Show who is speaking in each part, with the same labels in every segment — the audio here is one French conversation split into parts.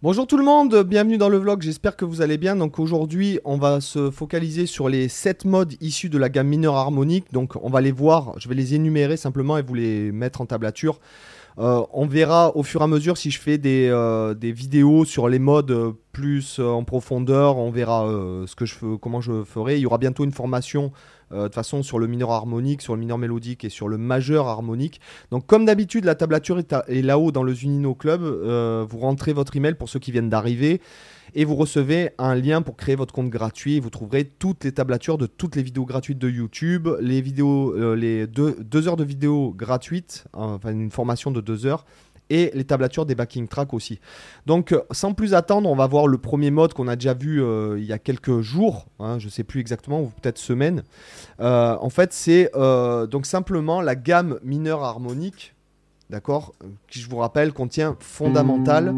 Speaker 1: Bonjour tout le monde, bienvenue dans le vlog, j'espère que vous allez bien. Donc aujourd'hui on va se focaliser sur les 7 modes issus de la gamme mineure harmonique. Donc on va les voir, je vais les énumérer simplement et vous les mettre en tablature. Euh, on verra au fur et à mesure si je fais des, euh, vidéos sur les modes euh, plus en profondeur. On verra ce que je, comment je ferai. Il y aura bientôt une formation de toute façon sur le mineur harmonique, sur le mineur mélodique et sur le majeur harmonique. Donc comme d'habitude, la tablature est, là-haut dans le Zunino Club. vous rentrez votre email pour ceux qui viennent d'arriver et vous recevez un lien pour créer votre compte gratuit. Vous trouverez toutes les tablatures de toutes les vidéos gratuites de YouTube, les vidéos, euh, les deux, heures de vidéos gratuites, enfin une formation de deux heures et les tablatures des backing tracks aussi. Donc sans plus attendre, on va voir le premier mode qu'on a déjà vu euh, il y a quelques jours, hein, je ne sais plus exactement, ou peut-être semaines. Euh, en fait, c'est donc simplement la gamme mineure harmonique d'accord Qui, je vous rappelle, contient fondamentale,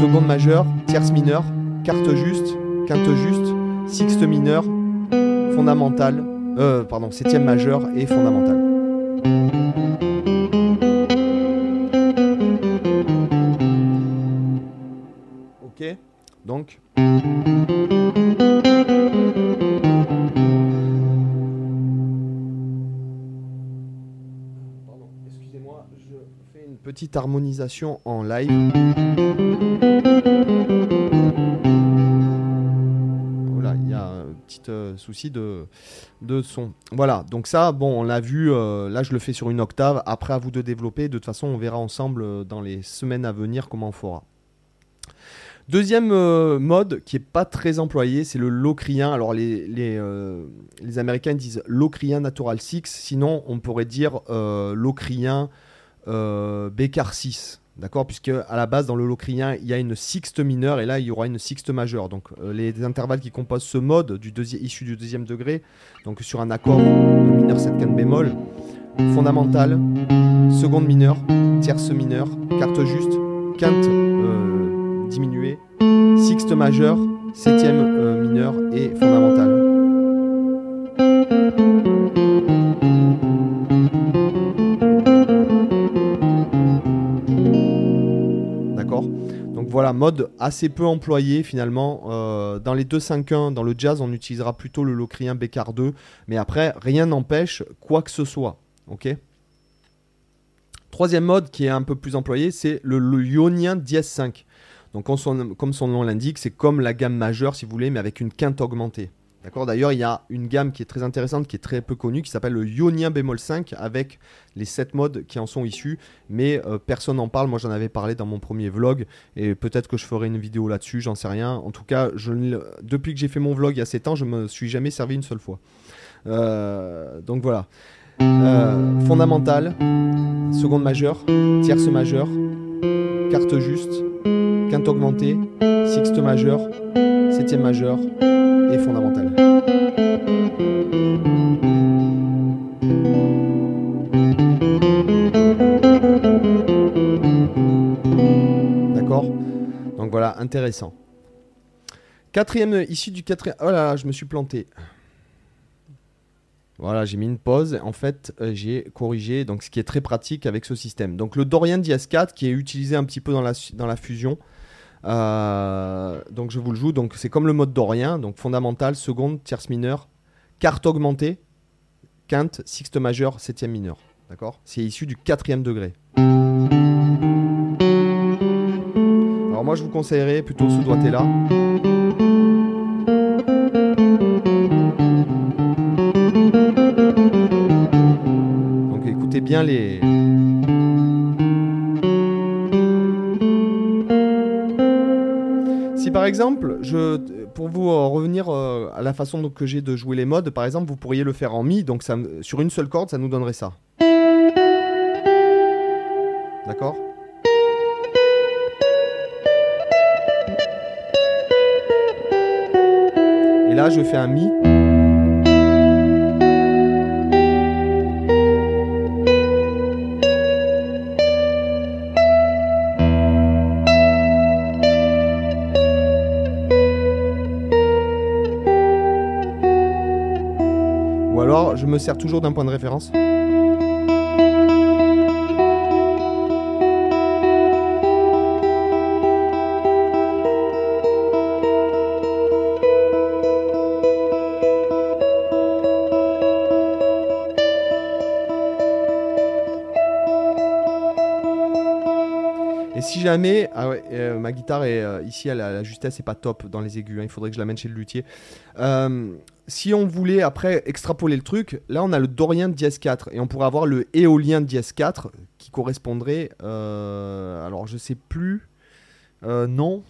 Speaker 1: seconde majeure, tierce mineure, quarte juste, quinte juste, sixte mineure, fondamentale, euh, pardon, septième majeure et fondamentale. Donc. petite harmonisation en live. Voilà, il y a un petit euh, souci de, de son. Voilà, donc ça, bon, on l'a vu, euh, là je le fais sur une octave, après à vous de développer, de toute façon on verra ensemble euh, dans les semaines à venir comment on fera. Deuxième mode qui est pas très employé, c'est le locrien. Alors les, les, les, Américains disent locrien natural 6, sinon on pourrait dire locrien euh, Bécard 6. D'accord? Puisque à la base, dans le locrien, il y a une sixte mineure et là, il y aura une sixte majeure. Donc, euh, les intervalles qui composent ce mode du issu du deuxième degré, donc sur un accord de mineur 7 can bémol, fondamental, seconde mineure, tierce mineure, carte juste, quinte euh, diminuée, sixte majeure, septième euh, mineure et fondamentale. voilà, mode assez peu employé finalement. Euh, dans les 2-5-1, dans le jazz, on utilisera plutôt le locrien Bécard 2. Mais après, rien n'empêche quoi que ce soit. Ok Troisième mode qui est un peu plus employé, c'est le, ionien dièse 5. Donc comme son nom l'indique, c'est comme la gamme majeure si vous voulez, mais avec une quinte augmentée. D'accord? D'ailleurs, il y a une gamme qui est très intéressante, qui est très peu connue, qui s'appelle le Ionien bémol 5, avec les 7 modes qui en sont issus. Mais euh, personne n'en parle. Moi, j'en avais parlé dans mon premier vlog. Et peut-être que je ferai une vidéo là-dessus, j'en sais rien. En tout cas, depuis que j'ai fait mon vlog il y a 7 ans, je me suis jamais servi une seule fois. Euh, donc voilà. Euh, fondamental, seconde majeure, tierce majeure, carte juste, quinte augmentée, sixte majeure, septième majeure, et fondamentale. D'accord? Donc voilà, intéressant. Quatrième, issu du quatrième... Oh là là, je me suis planté. Voilà, j'ai mis une pause. En fait, euh, j'ai corrigé, donc ce qui est très pratique avec ce système. Donc le Dorian DS4 qui est utilisé un petit peu dans la, dans la fusion. Euh, donc je vous le joue. Donc c'est comme le mode dorien, donc fondamental, seconde, tierce mineure, quarte augmentée, quinte, sixte majeure, septième mineure. D'accord? C'est issu du quatrième degré. Alors moi je vous conseillerais plutôt ce doigté là. Donc écoutez bien les, exemple, je, pour vous euh, revenir euh, à la façon que j'ai de jouer les modes, par exemple, vous pourriez le faire en mi, donc sur une seule corde, ça nous donnerait ça. D'accord? Et là, je fais un mi. Je me sers toujours d'un point de référence. Jamais, ah euh, ma guitare est euh, ici, elle, la justesse est pas top dans les aigus. hein, il faudrait que je l'amène chez le luthier. Euh, si on voulait après extrapoler le truc, là on a le Dorien de dièse 4 et on pourrait avoir le éolien de dièse 4 qui correspondrait. alors je sais plus. Non.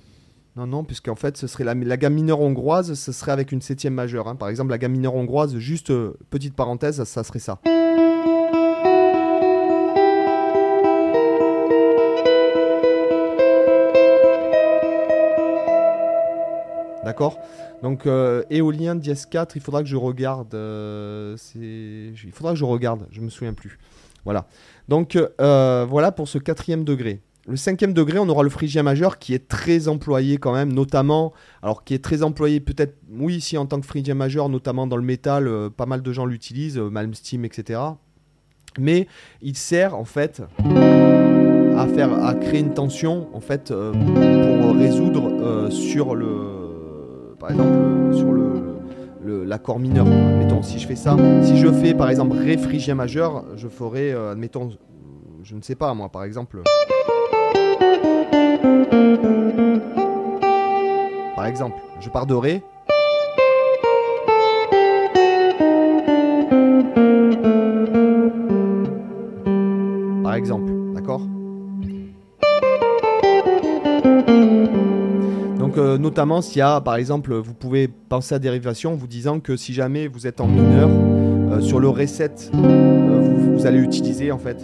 Speaker 1: Non, non, puisqu'en fait, ce serait la, la gamme mineure hongroise, ce serait avec une septième majeure. hein. Par exemple, la gamme mineure hongroise, juste petite parenthèse, ça serait ça. D'accord Donc, euh, éolien dièse 4, il faudra que je regarde. euh, il faudra que je regarde, je me souviens plus. Voilà. Donc, euh, voilà pour ce quatrième degré. Le cinquième degré, on aura le phrygien majeur qui est très employé quand même, notamment, alors qui est très employé peut-être, oui, ici en tant que phrygien majeur, notamment dans le métal, pas mal de gens l'utilisent, Malmsteen, etc. Mais il sert en fait à faire, à créer une tension en fait pour résoudre sur le, par exemple, euh, sur l'accord mineur. Admettons, si je fais ça, si je fais par exemple Ré phrygien majeur, je ferai, euh, admettons, je ne sais pas moi, par exemple. Par exemple, je pars de Ré. Par exemple, d'accord? Euh, notamment s'il y a, par exemple, vous pouvez penser à dérivation en vous disant que si jamais vous êtes en mineur, euh, sur le reset, euh, vous, allez utiliser en fait.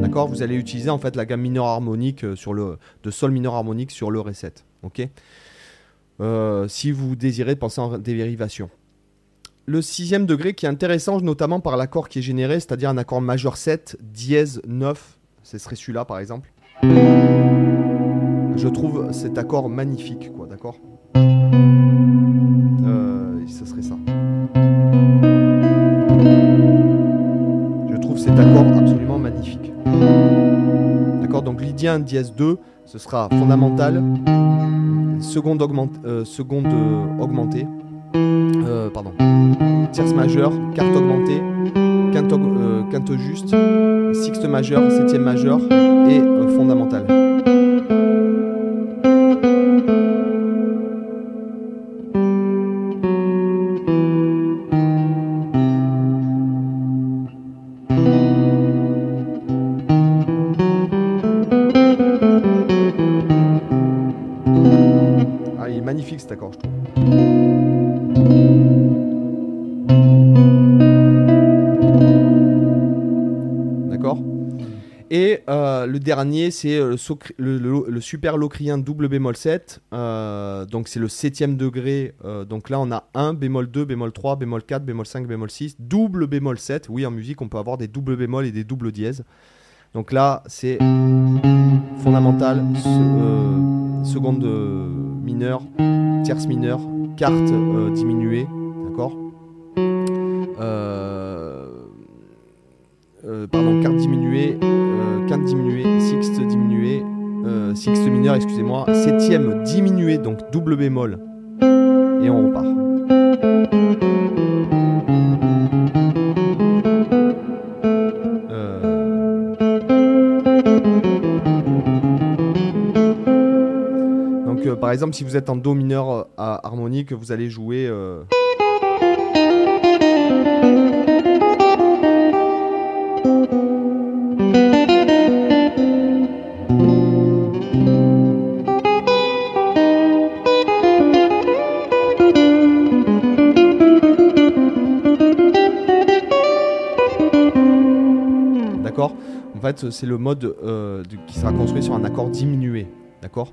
Speaker 1: D'accord? Vous allez utiliser en fait la gamme mineure harmonique euh, sur le de sol mineur harmonique sur le reset. Ok? Euh, Si vous désirez penser en dérivation. Le sixième degré qui est intéressant notamment par l'accord qui est généré, c'est-à-dire un accord majeur 7, dièse 9, ce serait celui-là par exemple. Je trouve cet accord magnifique, quoi, d'accord? Euh, Ce serait ça. Je trouve cet accord absolument magnifique. D'accord? Donc lydien dièse 2, ce sera fondamental, seconde, euh, euh, augmentée, euh, pardon, tierce majeure, quarte augmentée, quinte, quinte juste, sixte majeure, septième majeure et fondamentale. C'est euh, le, super locrien double bémol 7. euh, donc c'est le septième degré. euh, donc là, on a 1, bémol 2, bémol 3, bémol 4, bémol 5, bémol 6, double bémol 7. Oui, en musique, on peut avoir des doubles bémols et des doubles dièses. Donc là, c'est fondamental, se- seconde mineure, tierce mineure, quarte diminuée, d'accord? Euh, Pardon, quarte diminuée, euh, quinte diminuée, sixte diminuée, euh, sixte mineure, excusez-moi, septième diminuée, donc double bémol, et on repart. Euh, Donc euh, par exemple si vous êtes en Do mineur à harmonique, vous allez jouer... c'est le mode euh, qui sera construit sur un accord diminué. D'accord?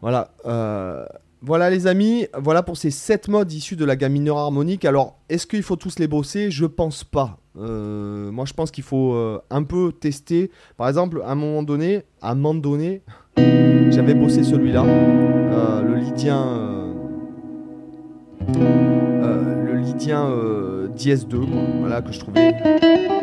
Speaker 1: Voilà. euh, voilà les amis, voilà pour ces 7 modes issus de la gamme mineure harmonique. Alors, est-ce qu'il faut tous les bosser? Je pense pas. Euh, moi, je pense qu'il faut un peu tester. Par exemple, à un moment donné, à un moment donné, j'avais bossé celui-là, le lydien, le lydien dièse 2, quoi. voilà que je trouvais.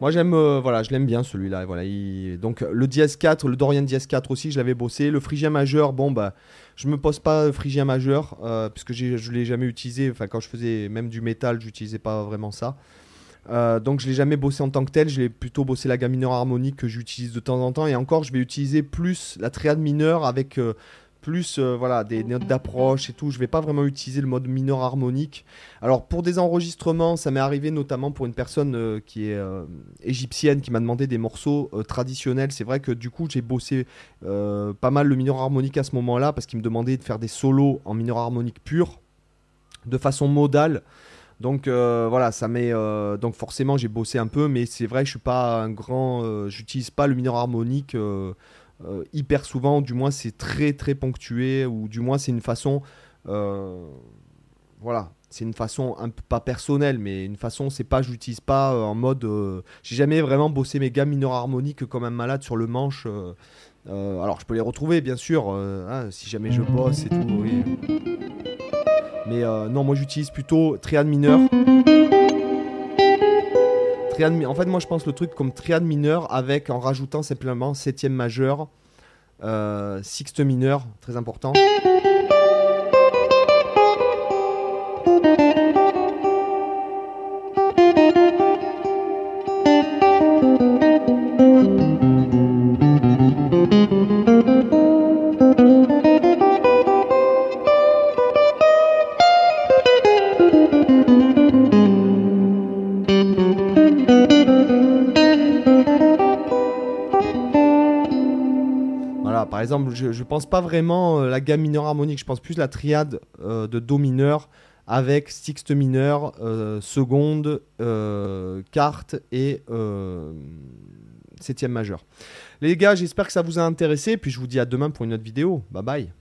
Speaker 1: Moi j'aime, euh, voilà, je l'aime bien celui-là. Voilà, Donc le dièse 4, le Dorian dièse 4 aussi, je l'avais bossé. Le phrygien majeur, bon bah, je me pose pas phrygien majeur euh, puisque je l'ai jamais utilisé. Enfin quand je faisais même du métal, j'utilisais pas vraiment ça. Euh, donc je l'ai jamais bossé en tant que tel, je l'ai plutôt bossé la gamme mineure harmonique que j'utilise de temps en temps. Et encore, je vais utiliser plus la triade mineure avec euh, plus euh, voilà des notes d'approche et tout. Je vais pas vraiment utiliser le mode mineur harmonique. Alors pour des enregistrements, ça m'est arrivé notamment pour une personne qui est égyptienne qui m'a demandé des morceaux traditionnels. C'est vrai que du coup j'ai bossé pas mal le mineur harmonique à ce moment-là parce qu'il me demandait de faire des solos en mineur harmonique pur de façon modale. Donc euh, voilà, ça met euh, donc forcément j'ai bossé un peu, mais c'est vrai que je suis pas un grand, euh, j'utilise pas le mineur harmonique hyper souvent. Du moins c'est très très ponctué, ou du moins c'est une façon, voilà, c'est une façon un peu pas personnelle, mais une façon c'est pas, j'utilise pas en mode, j'ai jamais vraiment bossé mes gammes mineur harmoniques comme un malade sur le manche. alors je peux les retrouver bien sûr, hein, si jamais je bosse et tout. Mais euh, non, moi j'utilise plutôt triade mineur. En fait, moi je pense le truc comme triade mineur avec en rajoutant simplement septième majeur, euh, sixte mineur, très important. Par exemple, je, ne pense pas vraiment euh, la gamme mineure harmonique, je pense plus la triade euh, de Do mineur avec sixte mineur, euh, seconde, quarte et septième majeur. Les gars, j'espère que ça vous a intéressé, puis je vous dis à demain pour une autre vidéo. Bye bye